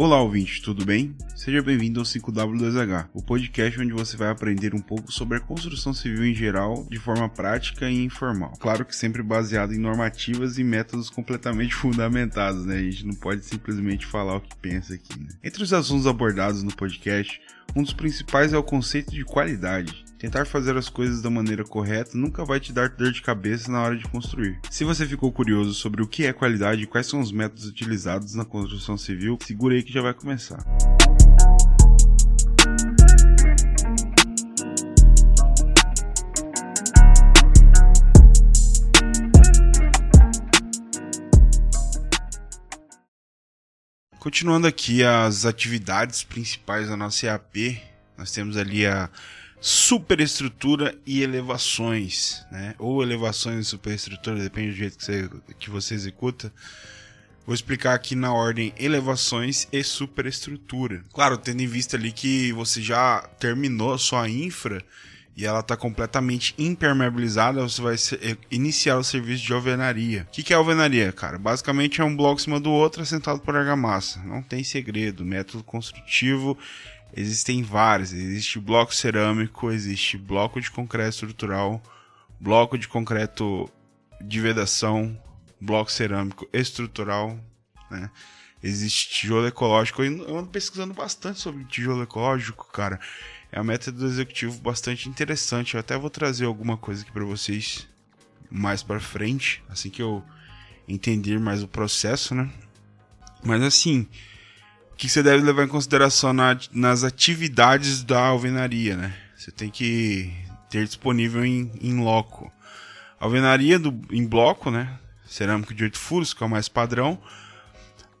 Olá, ouvinte, tudo bem? Seja bem-vindo ao 5W2H, o podcast onde você vai aprender um pouco sobre a construção civil em geral, de forma prática e informal. Claro que sempre baseado em normativas e métodos completamente fundamentados, né? A gente não pode simplesmente falar o que pensa aqui, né? Entre os assuntos abordados no podcast, um dos principais é o conceito de qualidade. Tentar fazer as coisas da maneira correta nunca vai te dar dor de cabeça na hora de construir. Se você ficou curioso sobre o que é qualidade e quais são os métodos utilizados na construção civil, segura aí que já vai começar. Continuando aqui as atividades principais da nossa EAP, nós temos ali a superestrutura e elevações, né? Ou elevações e superestrutura, depende do jeito que você, que você executa. Vou explicar aqui na ordem elevações e superestrutura. Claro, tendo em vista ali que você já terminou a sua infra e ela está completamente impermeabilizada, você vai eh, iniciar o serviço de alvenaria. O que, que é alvenaria, cara? Basicamente é um bloco em cima do outro assentado por argamassa. Não tem segredo. Método construtivo existem vários. Existe bloco cerâmico, existe bloco de concreto estrutural, bloco de concreto de vedação, bloco cerâmico estrutural, né? Existe tijolo ecológico. Eu ando pesquisando bastante sobre tijolo ecológico, cara. É um método executivo bastante interessante. Eu até vou trazer alguma coisa aqui para vocês mais para frente, assim que eu entender mais o processo, né? Mas assim, que você deve levar em consideração na, nas atividades da alvenaria, né? Você tem que ter disponível em, em loco. Alvenaria do, em bloco, né? Cerâmico de 8 furos, que é o mais padrão.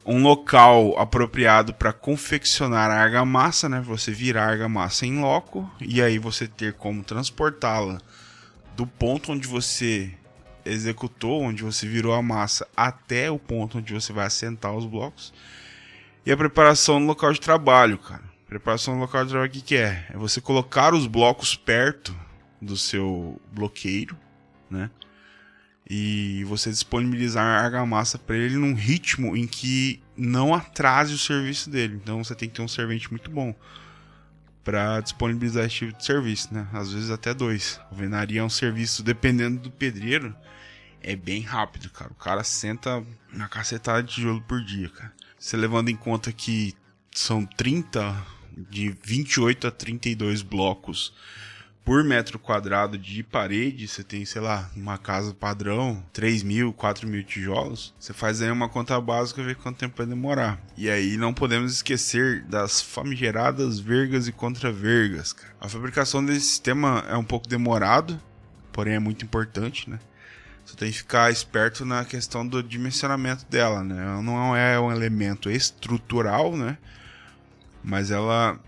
Um local apropriado para confeccionar a argamassa, né? Você virar a argamassa em loco e aí você ter como transportá-la do ponto onde você executou, onde você virou a massa, até o ponto onde você vai assentar os blocos e a preparação no local de trabalho, cara. Preparação no local de trabalho, o que, que é? É você colocar os blocos perto do seu bloqueiro, né? E você disponibilizar a argamassa para ele num ritmo em que não atrase o serviço dele. Então você tem que ter um servente muito bom para disponibilizar esse tipo de serviço, né? Às vezes até dois. Alvenaria é um serviço, dependendo do pedreiro, é bem rápido, cara. O cara senta na cacetada de tijolo por dia, cara. Você levando em conta que são 30, de 28 a 32 blocos por metro quadrado de parede, você tem, sei lá, uma casa padrão, 3 mil, 4 mil tijolos, você faz aí uma conta básica e vê quanto tempo vai demorar. E aí não podemos esquecer das famigeradas vergas e contravergas. A fabricação desse sistema é um pouco demorado, porém é muito importante, né? Você tem que ficar esperto na questão do dimensionamento dela, né? Não é um elemento estrutural, né? Mas ela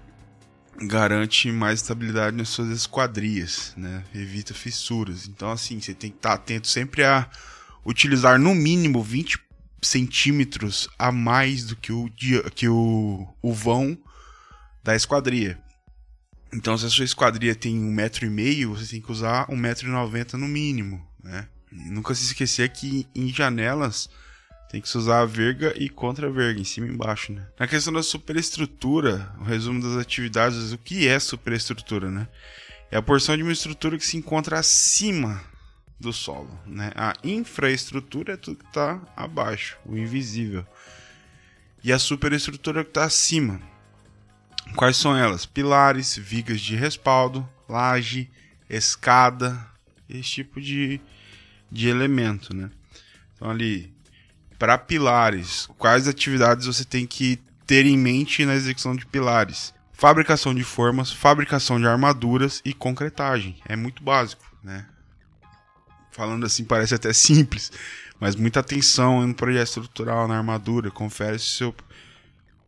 garante mais estabilidade nas suas esquadrias, né? Evita fissuras. Então, assim, você tem que estar atento sempre a utilizar no mínimo 20 centímetros a mais do que o, que o, o vão da esquadria. Então, se a sua esquadria tem um metro e meio, você tem que usar um metro e noventa no mínimo, né? Nunca se esquecer que em janelas tem que se usar a verga e contra-verga, em cima e embaixo, né? Na questão da superestrutura, o resumo das atividades, o que é superestrutura, né? É a porção de uma estrutura que se encontra acima do solo, né? A infraestrutura é tudo que está abaixo, o invisível. E a superestrutura é que está acima. Quais são elas? Pilares, vigas de respaldo, laje, escada, esse tipo de de elemento, né? Então ali, para pilares, quais atividades você tem que ter em mente na execução de pilares? Fabricação de formas, fabricação de armaduras e concretagem. É muito básico, né? Falando assim parece até simples, mas muita atenção no projeto estrutural, na armadura. Confere se seu,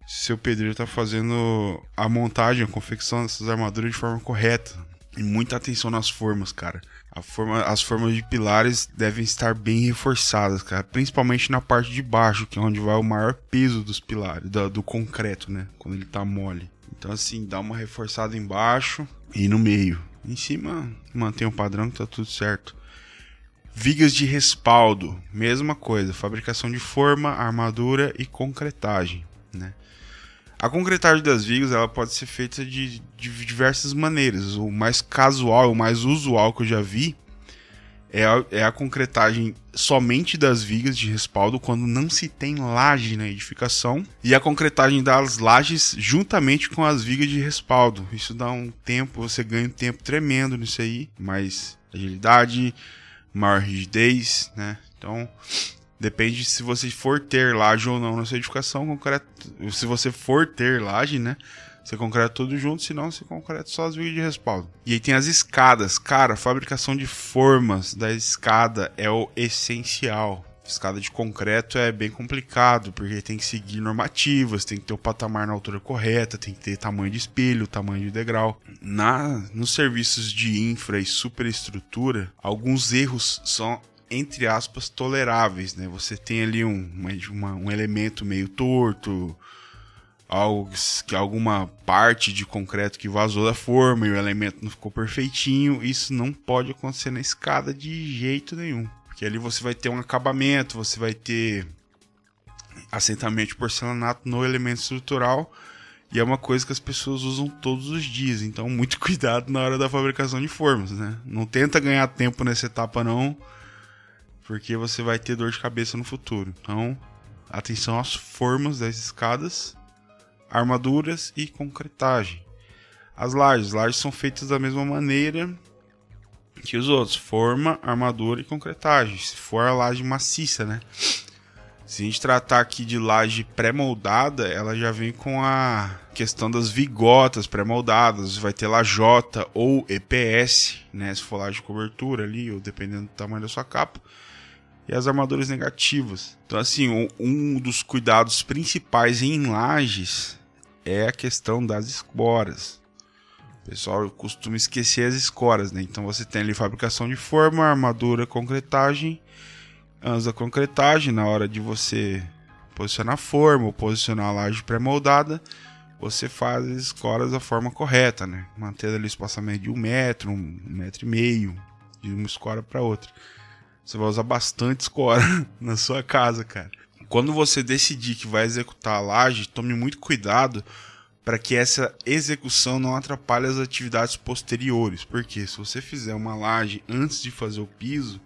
se seu pedreiro está fazendo a montagem, a confecção dessas armaduras de forma correta. E muita atenção nas formas, cara. Forma, as formas de pilares devem estar bem reforçadas, cara. Principalmente na parte de baixo, que é onde vai o maior peso dos pilares, do, do concreto, né? Quando ele tá mole. Então, assim, dá uma reforçada embaixo e no meio. Em cima, mantém o padrão que tá tudo certo. Vigas de respaldo, mesma coisa. Fabricação de forma, armadura e concretagem, né? A concretagem das vigas ela pode ser feita de, de diversas maneiras. O mais casual, o mais usual que eu já vi é a, é a concretagem somente das vigas de respaldo quando não se tem laje na edificação e a concretagem das lajes juntamente com as vigas de respaldo. Isso dá um tempo, você ganha um tempo tremendo nisso aí, mais agilidade, maior rigidez, né? Então, depende se você for ter laje ou não na sua edificação, concreto, se você for ter laje, né? Você concreta tudo junto, senão você concreta só as vigas de respaldo. E aí tem as escadas. Cara, a fabricação de formas da escada é o essencial. Escada de concreto é bem complicado, porque tem que seguir normativas, tem que ter o patamar na altura correta, tem que ter tamanho de espelho, tamanho de degrau. Na, nos serviços de infra e superestrutura, alguns erros são entre aspas toleráveis, né? Você tem ali um, uma, um elemento meio torto, algo que alguma parte de concreto que vazou da forma e o elemento não ficou perfeitinho, isso não pode acontecer na escada de jeito nenhum. Porque ali você vai ter um acabamento, você vai ter assentamento de porcelanato no elemento estrutural e é uma coisa que as pessoas usam todos os dias, então muito cuidado na hora da fabricação de formas, né? Não tenta ganhar tempo nessa etapa não, porque você vai ter dor de cabeça no futuro. Então, atenção às formas das escadas armaduras e concretagem. As lajes, lajes são feitas da mesma maneira que os outros, forma, armadura e concretagem. Se for a laje maciça, né? Se a gente tratar aqui de laje pré-moldada, ela já vem com a questão das vigotas pré-moldadas. Vai ter lajota ou EPS, né? Se for laje de cobertura ali, ou dependendo do tamanho da sua capa e as armaduras negativas. Então, assim, um, dos cuidados principais em lajes é a questão das esporas. O pessoal costuma esquecer as escoras, né? Então você tem ali fabricação de forma, armadura, concretagem, antes da concretagem, na hora de você posicionar a forma ou posicionar a laje pré-moldada, você faz as escoras da forma correta, né? Mantendo ali o espaçamento de um metro, um metro e meio, de uma escora para outra. Você vai usar bastante escora na sua casa, cara quando você decidir que vai executar a laje, tome muito cuidado para que essa execução não atrapalhe as atividades posteriores. Porque se você fizer uma laje antes de fazer o piso,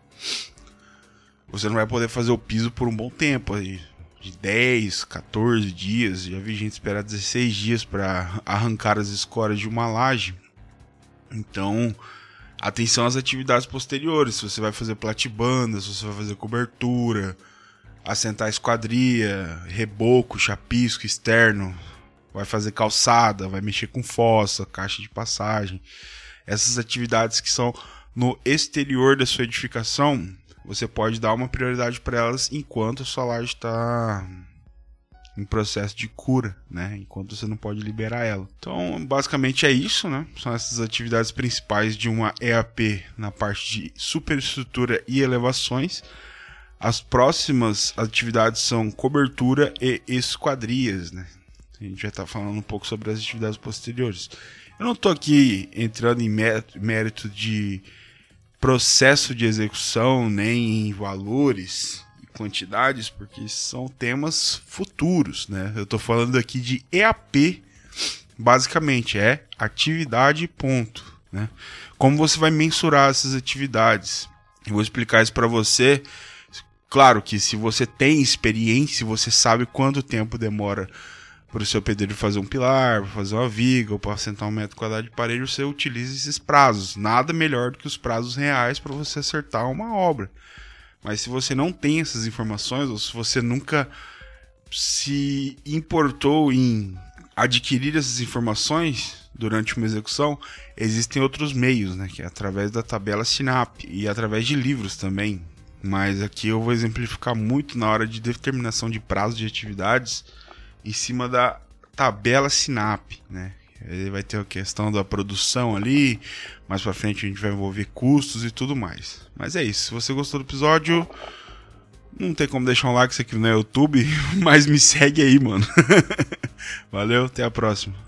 você não vai poder fazer o piso por um bom tempo aí. De 10, 14 dias. Já vi gente esperar 16 dias para arrancar as escoras de uma laje. Então, atenção às atividades posteriores. Se você vai fazer platibanda, se você vai fazer cobertura, assentar esquadria, reboco, chapisco externo, vai fazer calçada, vai mexer com fossa, caixa de passagem. Essas atividades que são no exterior da sua edificação, você pode dar uma prioridade para elas enquanto a sua laje está em processo de cura, né? Enquanto você não pode liberar ela. Então, basicamente é isso, né? São essas atividades principais de uma EAP na parte de superestrutura e elevações. As próximas atividades são cobertura e esquadrias, né? A gente já está falando um pouco sobre as atividades posteriores. Eu não estou aqui entrando em mérito de processo de execução, nem em valores quantidades, porque são temas futuros, né? Eu estou falando aqui de EAP, basicamente é atividade ponto, né? Como você vai mensurar essas atividades? Eu vou explicar isso para você Claro que se você tem experiência, você sabe quanto tempo demora para o seu pedreiro fazer um pilar, fazer uma viga ou para assentar um metro quadrado de parede, você utiliza esses prazos. Nada melhor do que os prazos reais para você acertar uma obra. Mas se você não tem essas informações, ou se você nunca se importou em adquirir essas informações durante uma execução, existem outros meios, né, que é através da tabela Sinap e através de livros também. Mas aqui eu vou exemplificar muito na hora de determinação de prazo de atividades em cima da tabela SINAP, né? Ele vai ter a questão da produção ali, mais para frente a gente vai envolver custos e tudo mais. Mas é isso, se você gostou do episódio, não tem como deixar um like aqui no YouTube, mas me segue aí, mano. Valeu, até a próxima.